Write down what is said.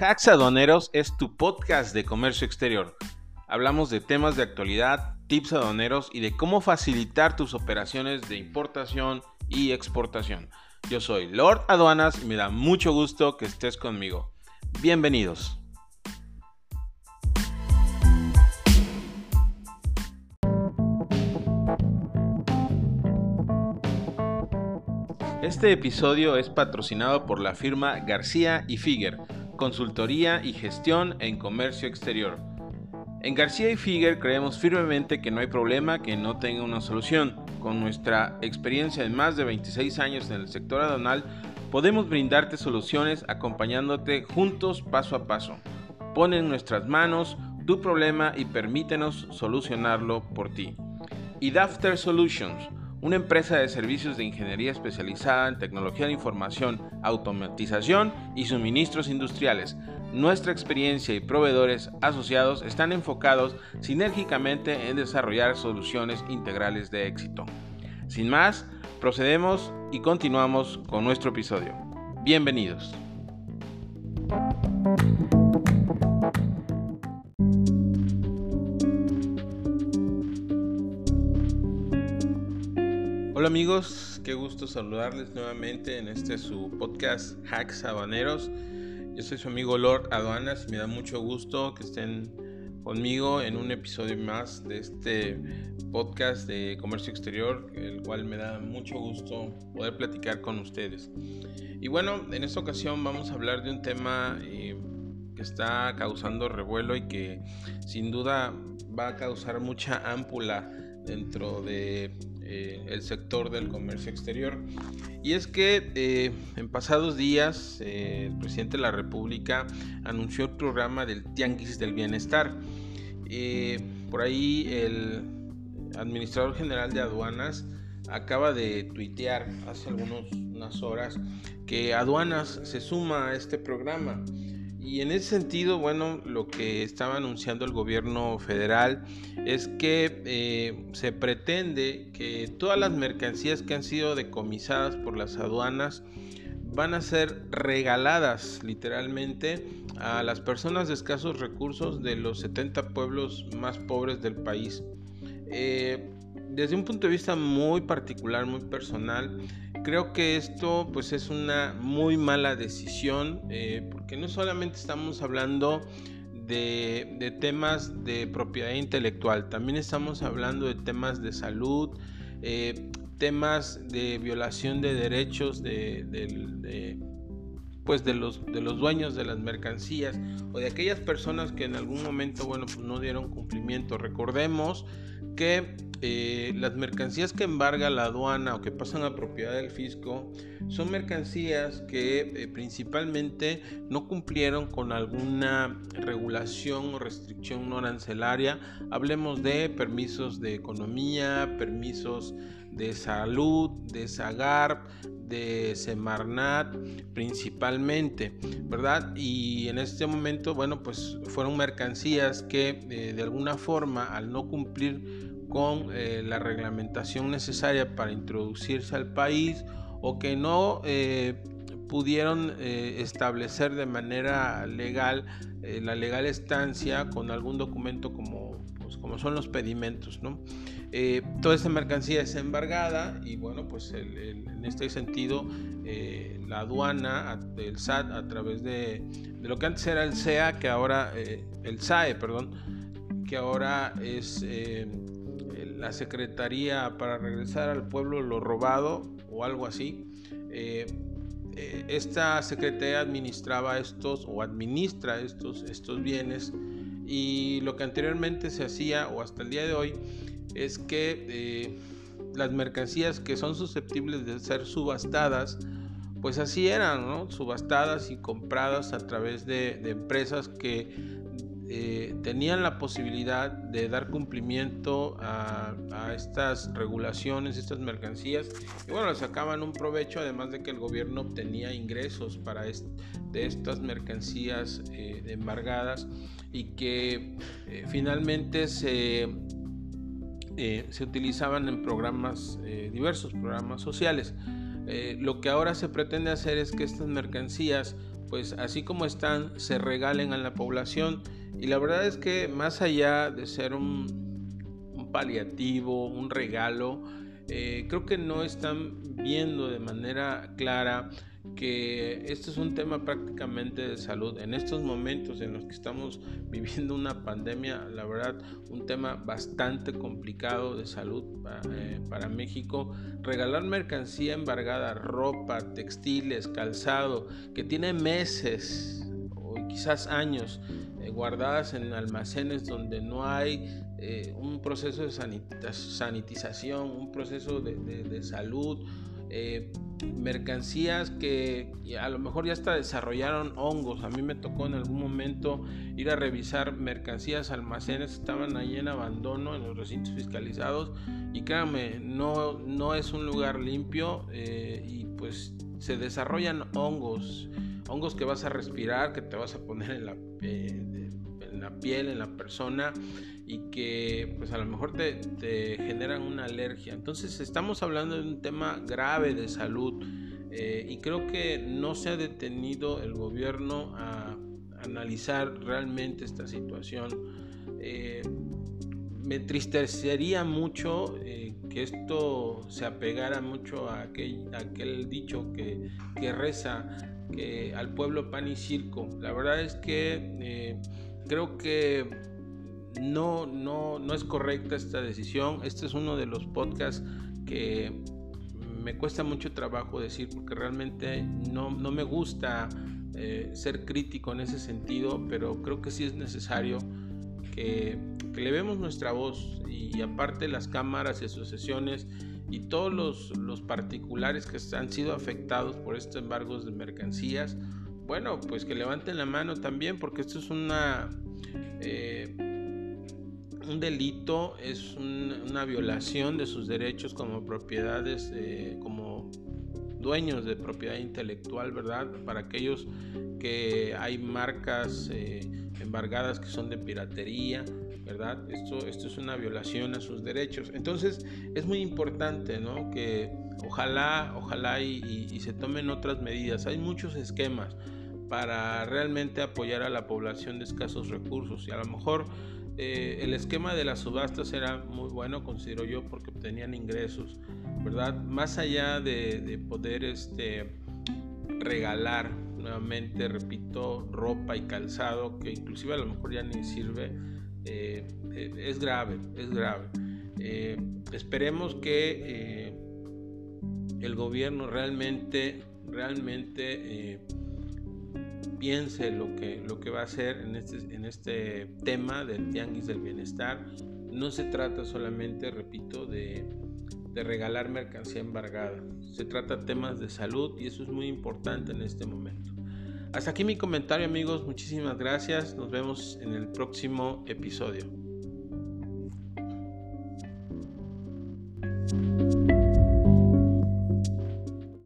Hacks Aduaneros es tu podcast de comercio exterior. Hablamos de temas de actualidad, tips aduaneros y de cómo facilitar tus operaciones de importación y exportación. Yo soy Lord Aduanas y me da mucho gusto que estés conmigo. Bienvenidos. Este episodio es patrocinado por la firma García y Figuer, consultoría y gestión en comercio exterior. En García y Figuer creemos firmemente que no hay problema que no tenga una solución. Con nuestra experiencia de más de 26 años en el sector aduanal, podemos brindarte soluciones acompañándote juntos paso a paso. Pon en nuestras manos tu problema y permítenos solucionarlo por ti. Y Dafter Solutions una empresa de servicios de ingeniería especializada en tecnología de información, automatización y suministros industriales. Nuestra experiencia y proveedores asociados están enfocados sinérgicamente en desarrollar soluciones integrales de éxito. Sin más, procedemos y continuamos con nuestro episodio. Bienvenidos. Amigos, qué gusto saludarles nuevamente en este su podcast Hacks Habaneros. Yo soy su amigo Lord Aduanas y me da mucho gusto que estén conmigo en un episodio más de este podcast de comercio exterior, el cual me da mucho gusto poder platicar con ustedes. Y bueno, en esta ocasión vamos a hablar de un tema eh, que está causando revuelo y que sin duda va a causar mucha ámpula dentro de eh, el sector del comercio exterior. Y es que eh, en pasados días eh, el presidente de la República anunció el programa del Tianguis del Bienestar. por ahí el administrador general de aduanas acaba de tuitear hace algunas horas que aduanas se suma a este programa. Y en ese sentido, bueno, lo que estaba anunciando el gobierno federal es que eh, se pretende que todas las mercancías que han sido decomisadas por las aduanas van a ser regaladas literalmente a las personas de escasos recursos de los 70 pueblos más pobres del país. Eh, desde un punto de vista muy particular, muy personal, creo que esto pues es una muy mala decisión eh, porque no solamente estamos hablando de, temas de propiedad intelectual, también estamos hablando de temas de salud, eh, temas de violación de derechos de, pues de los, de los dueños de las mercancías o de aquellas personas que en algún momento bueno pues no dieron cumplimiento. Recordemos que eh, las mercancías que embarga la aduana o que pasan a propiedad del fisco son mercancías que eh, principalmente no cumplieron con alguna regulación o restricción no arancelaria. Hablemos de permisos de economía, permisos de salud, de SAGAR, de Semarnat principalmente, ¿verdad? Y en este momento, bueno, pues fueron mercancías que eh, de alguna forma al no cumplir con eh, la reglamentación necesaria para introducirse al país o que no eh, pudieron establecer de manera legal la legal estancia con algún documento como, como son los pedimentos. ¿no? toda esta mercancía es embargada y bueno, pues en este sentido la aduana del SAT a través de, lo que antes era el SEA, que ahora, el SAE, perdón, que ahora es la Secretaría para regresar al pueblo lo robado o algo así. Eh, eh, esta secretaría administraba estos o administra estos, estos bienes y lo que anteriormente se hacía o hasta el día de hoy es que eh, las mercancías que son susceptibles de ser subastadas pues así eran, subastadas y compradas a través de empresas que eh, tenían la posibilidad de dar cumplimiento a, estas regulaciones, estas mercancías, y bueno, sacaban un provecho, además de que el gobierno obtenía ingresos para de estas mercancías eh, embargadas y que eh, finalmente se, se utilizaban en programas, diversos programas sociales. lo que ahora se pretende hacer es que estas mercancías pues así como están, se regalen a la población. Y la verdad es que más allá de ser un, un paliativo, un regalo, eh, creo que no están viendo de manera clara que este es un tema prácticamente de salud. En estos momentos en los que estamos viviendo una pandemia, la verdad, un tema bastante complicado de salud eh, para, México. Regalar mercancía embargada, ropa, textiles, calzado, que tiene meses o quizás años eh, guardadas en almacenes donde no hay eh, un proceso de sanitización, un proceso de, salud, eh, mercancías que a lo mejor ya hasta desarrollaron hongos. A mí me tocó en algún momento ir a revisar mercancías, almacenes, estaban ahí en abandono en los recintos fiscalizados y créanme, no, no es un lugar limpio eh, y pues se desarrollan hongos, hongos que vas a respirar, que te vas a poner en la, la piel, en la persona y que pues a lo mejor te, generan una alergia. Entonces estamos hablando de un tema grave de salud eh, y creo que no se ha detenido el gobierno a analizar realmente esta situación. Eh, me entristecería mucho eh, que esto se apegara mucho a aquel, aquel dicho que, que, reza que al pueblo pan y circo. La verdad es que creo que no, no, no es correcta esta decisión. Este es uno de los podcasts que me cuesta mucho trabajo decir porque realmente no, me gusta eh, ser crítico en ese sentido, pero creo que sí es necesario que, que le vemos nuestra voz y aparte las cámaras y asociaciones y todos los, particulares que han sido afectados por estos embargos de mercancías, bueno, pues que levanten la mano también porque esto es una... Eh, un delito es una violación de sus derechos como propiedades, eh, como dueños de propiedad intelectual, ¿verdad? Para aquellos que hay marcas eh, embargadas que son de piratería, ¿verdad? Esto, esto es una violación a sus derechos. Entonces es muy importante, ¿no? Que ojalá, ojalá y se tomen otras medidas. Hay muchos esquemas para realmente apoyar a la población de escasos recursos y a lo mejor eh, el esquema de las subastas era muy bueno, considero yo, porque obtenían ingresos, ¿verdad? Más allá de, poder este, regalar nuevamente, repito, ropa y calzado, que inclusive a lo mejor ya ni sirve, eh, eh, es grave, es grave. esperemos que el gobierno realmente, realmente piense lo que, lo que va a hacer en este, en este tema del tianguis del bienestar. No se trata solamente, repito, de, de regalar mercancía embargada. Se trata de temas de salud y eso es muy importante en este momento. Hasta aquí mi comentario amigos, muchísimas gracias, nos vemos en el próximo episodio.